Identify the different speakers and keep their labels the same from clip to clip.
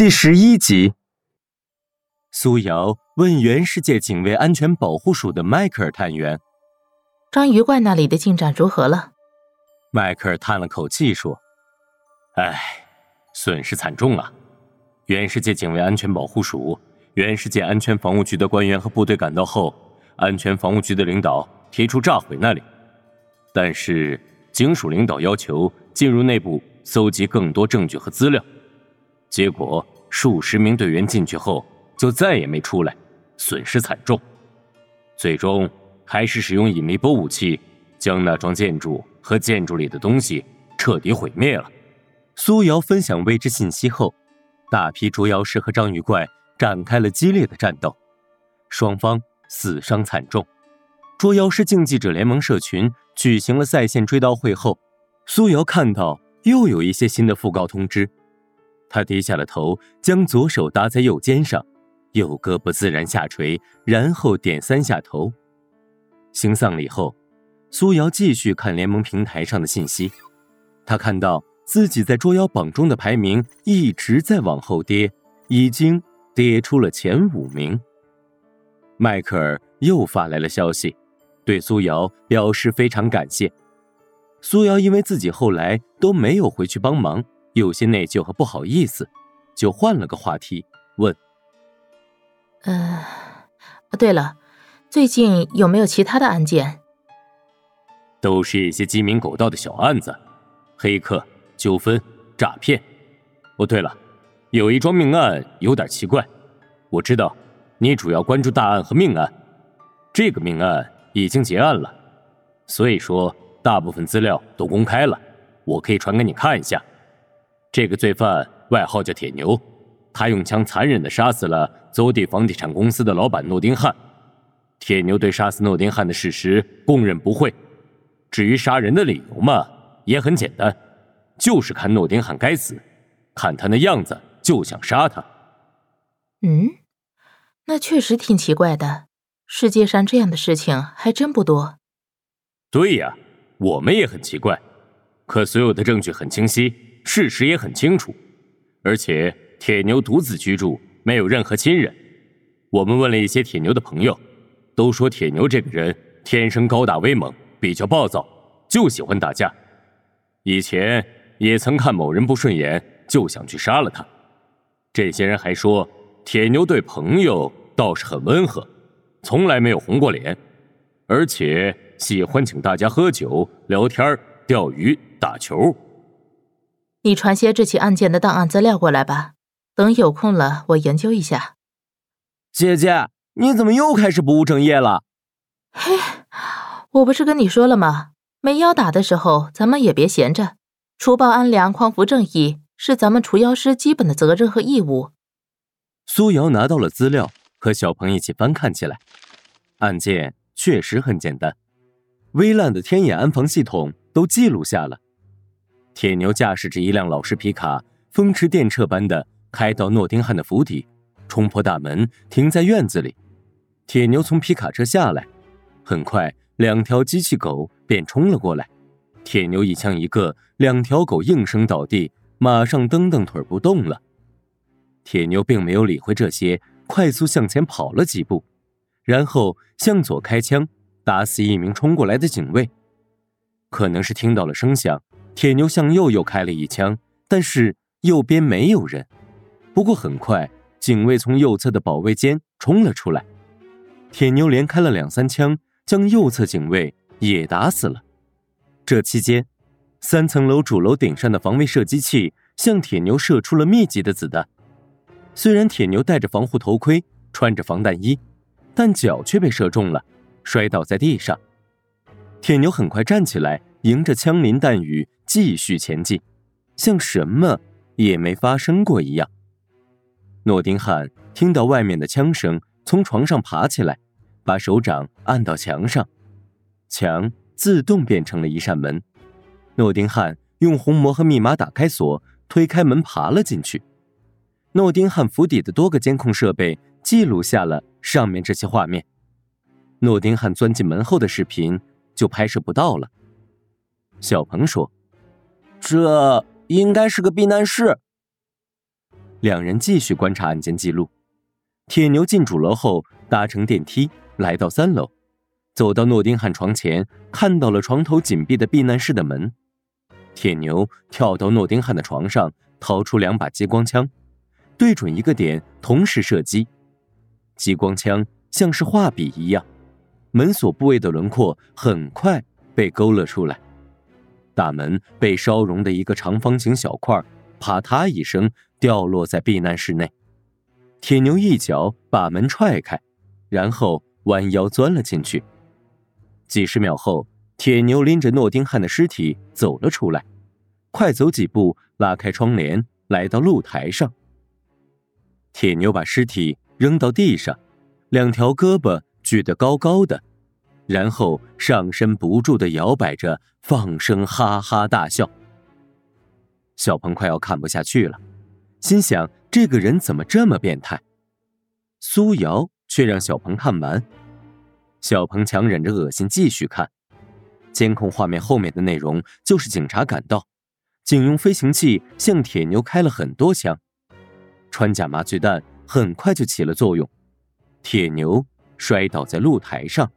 Speaker 1: 第十一集，苏瑶问原世界警卫安全保护署的迈克尔探员：“
Speaker 2: 章鱼怪那里的进展如何了？”
Speaker 1: 迈克尔叹了口气说：“
Speaker 3: 唉，损失惨重啊！原世界警卫安全保护署、原世界安全防务局的官员和部队赶到后，安全防务局的领导提出炸毁那里，但是警署领导要求进入内部搜集更多证据和资料。”结果数十名队员进去后就再也没出来，损失惨重。最终还是使用引力波武器将那幢建筑和建筑里的东西彻底毁灭了。
Speaker 1: 苏瑶分享未知信息后，大批捉妖师和章鱼怪展开了激烈的战斗，双方死伤惨重。捉妖师竞技者联盟社群举行了在线追悼会后，苏瑶看到又有一些新的讣告通知。他低下了头，将左手搭在右肩上，右胳膊自然下垂，然后点三下头。行丧礼后，苏瑶继续看联盟平台上的信息。他看到自己在捉妖榜中的排名一直在往后跌，已经跌出了前五名。迈克尔又发来了消息，对苏瑶表示非常感谢。苏瑶因为自己后来都没有回去帮忙。有些内疚和不好意思，就换了个话题问：“
Speaker 2: 嗯，对了，最近有没有其他的案件？
Speaker 3: 都是一些鸡鸣狗盗的小案子，黑客纠纷、诈骗。哦，对了，有一桩命案有点奇怪。我知道你主要关注大案和命案，这个命案已经结案了，所以说大部分资料都公开了，我可以传给你看一下。”这个罪犯外号叫铁牛，他用枪残忍地杀死了邹地房地产公司的老板诺丁汉。铁牛对杀死诺丁汉的事实供认不讳，至于杀人的理由嘛，也很简单，就是看诺丁汉该死，看他那样子就想杀他。
Speaker 2: 嗯，那确实挺奇怪的，世界上这样的事情还真不多。
Speaker 3: 对呀，我们也很奇怪，可所有的证据很清晰。事实也很清楚，而且铁牛独自居住，没有任何亲人。我们问了一些铁牛的朋友，都说铁牛这个人天生高大威猛，比较暴躁，就喜欢打架。以前也曾看某人不顺眼，就想去杀了他。这些人还说，铁牛对朋友倒是很温和，从来没有红过脸，而且喜欢请大家喝酒、聊天、钓鱼、打球。
Speaker 2: 你传些这起案件的档案资料过来吧，等有空了我研究一下。
Speaker 4: 姐姐，你怎么又开始不务正业了？
Speaker 2: 嘿，我不是跟你说了吗？没妖打的时候，咱们也别闲着，除暴安良、匡扶正义是咱们除妖师基本的责任和义务。
Speaker 1: 苏瑶拿到了资料，和小鹏一起翻看起来。案件确实很简单，微烂的天眼安防系统都记录下了。铁牛驾驶着一辆老式皮卡，风驰电掣般的开到诺丁汉的府邸，冲破大门，停在院子里。铁牛从皮卡车下来，很快，两条机器狗便冲了过来。铁牛一枪一个，两条狗应声倒地，马上蹬蹬腿不动了。铁牛并没有理会这些，快速向前跑了几步，然后向左开枪，打死一名冲过来的警卫。可能是听到了声响。铁牛向右又开了一枪，但是右边没有人。不过很快，警卫从右侧的保卫间冲了出来。铁牛连开了两三枪，将右侧警卫也打死了。这期间，三层楼主楼顶上的防卫射击器向铁牛射出了密集的子弹。虽然铁牛戴着防护头盔，穿着防弹衣，但脚却被射中了，摔倒在地上。铁牛很快站起来，迎着枪林弹雨。继续前进，像什么也没发生过一样。诺丁汉听到外面的枪声，从床上爬起来，把手掌按到墙上，墙自动变成了一扇门。诺丁汉用虹膜和密码打开锁，推开门爬了进去。诺丁汉府邸的多个监控设备记录下了上面这些画面。诺丁汉钻进门后的视频就拍摄不到了。小鹏说。
Speaker 4: 这应该是个避难室。
Speaker 1: 两人继续观察案件记录。铁牛进主楼后，搭乘电梯来到三楼，走到诺丁汉床前，看到了床头紧闭的避难室的门。铁牛跳到诺丁汉的床上，掏出两把激光枪，对准一个点，同时射击。激光枪像是画笔一样，门锁部位的轮廓很快被勾勒出来。大门被烧融的一个长方形小块，啪嗒一声掉落在避难室内。铁牛一脚把门踹开，然后弯腰钻了进去。几十秒后，铁牛拎着诺丁汉的尸体走了出来，快走几步，拉开窗帘，来到露台上。铁牛把尸体扔到地上，两条胳膊举得高高的。然后上身不住的摇摆着，放声哈哈大笑。小鹏快要看不下去了，心想这个人怎么这么变态？苏瑶却让小鹏看完，小鹏强忍着恶心继续看。监控画面后面的内容就是警察赶到，警用飞行器向铁牛开了很多枪，穿甲麻醉弹很快就起了作用，铁牛摔倒在露台上。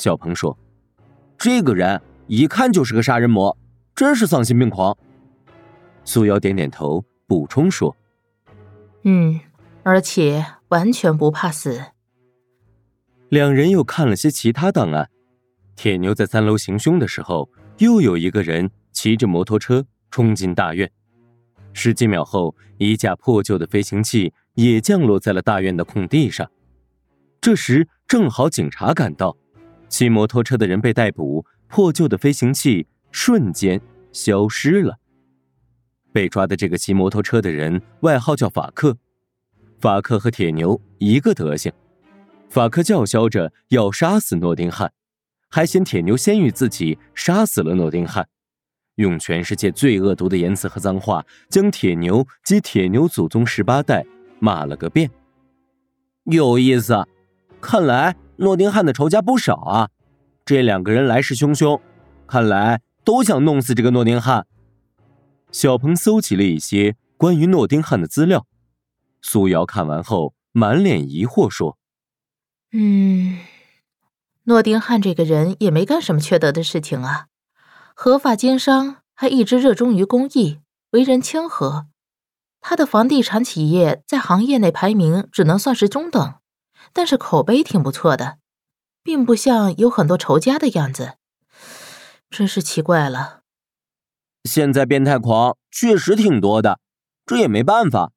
Speaker 1: 小鹏说：“这个人一看就是个杀人魔，真是丧心病狂。”苏瑶点点头，补充说：“
Speaker 2: 嗯，而且完全不怕死。”
Speaker 1: 两人又看了些其他档案。铁牛在三楼行凶的时候，又有一个人骑着摩托车冲进大院。十几秒后，一架破旧的飞行器也降落在了大院的空地上。这时正好警察赶到。骑摩托车的人被逮捕，破旧的飞行器瞬间消失了。被抓的这个骑摩托车的人外号叫法克，法克和铁牛一个德行。法克叫嚣着要杀死诺丁汉，还嫌铁牛先于自己杀死了诺丁汉，用全世界最恶毒的言辞和脏话将铁牛及铁牛祖宗十八代骂了个遍。有意思，看来。诺丁汉的仇家不少啊，这两个人来势汹汹，看来都想弄死这个诺丁汉。小鹏搜集了一些关于诺丁汉的资料，苏瑶看完后满脸疑惑说：“
Speaker 2: 嗯，诺丁汉这个人也没干什么缺德的事情啊，合法经商，还一直热衷于公益，为人谦和。他的房地产企业在行业内排名只能算是中等。”但是口碑挺不错的，并不像有很多仇家的样子，真是奇怪了。
Speaker 4: 现在变态狂确实挺多的，这也没办法。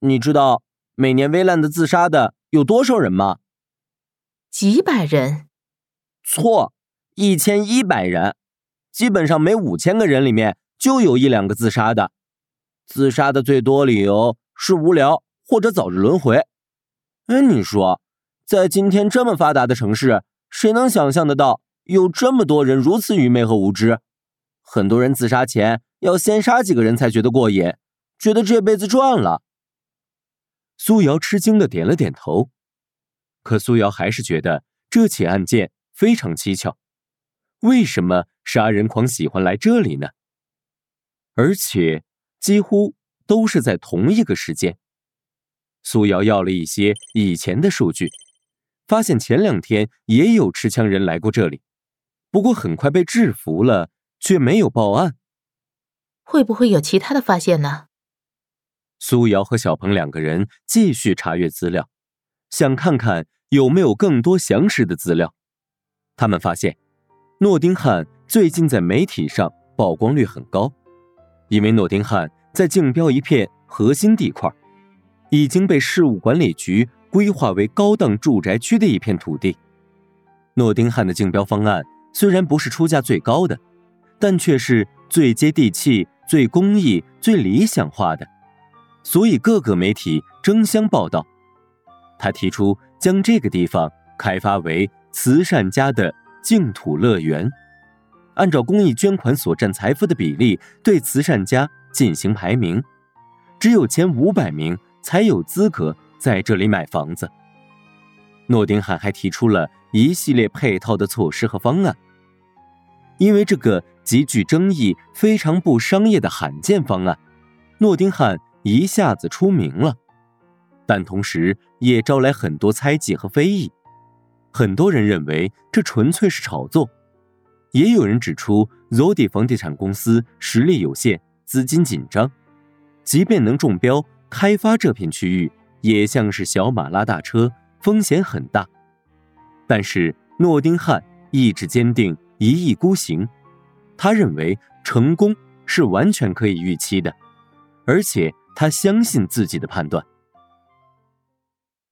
Speaker 4: 你知道每年危难的自杀的有多少人吗？
Speaker 2: 几百人？
Speaker 4: 错，一千一百人。基本上每五千个人里面就有一两个自杀的。自杀的最多理由是无聊或者早日轮回。哎，你说，在今天这么发达的城市，谁能想象得到有这么多人如此愚昧和无知？很多人自杀前要先杀几个人才觉得过瘾，觉得这辈子赚了。
Speaker 1: 苏瑶吃惊的点了点头，可苏瑶还是觉得这起案件非常蹊跷。为什么杀人狂喜欢来这里呢？而且几乎都是在同一个时间。苏瑶要了一些以前的数据，发现前两天也有持枪人来过这里，不过很快被制服了，却没有报案。
Speaker 2: 会不会有其他的发现呢？
Speaker 1: 苏瑶和小鹏两个人继续查阅资料，想看看有没有更多详实的资料。他们发现，诺丁汉最近在媒体上曝光率很高，因为诺丁汉在竞标一片核心地块。已经被事务管理局规划为高档住宅区的一片土地。诺丁汉的竞标方案虽然不是出价最高的，但却是最接地气、最公益、最理想化的，所以各个媒体争相报道。他提出将这个地方开发为慈善家的净土乐园，按照公益捐款所占财富的比例对慈善家进行排名，只有前五百名。才有资格在这里买房子。诺丁汉还提出了一系列配套的措施和方案。因为这个极具争议、非常不商业的罕见方案，诺丁汉一下子出名了，但同时也招来很多猜忌和非议。很多人认为这纯粹是炒作，也有人指出 Zodi 房地产公司实力有限，资金紧张，即便能中标开发这片区域，也像是小马拉大车，风险很大。但是诺丁汉意志坚定，一意孤行，他认为成功是完全可以预期的，而且他相信自己的判断。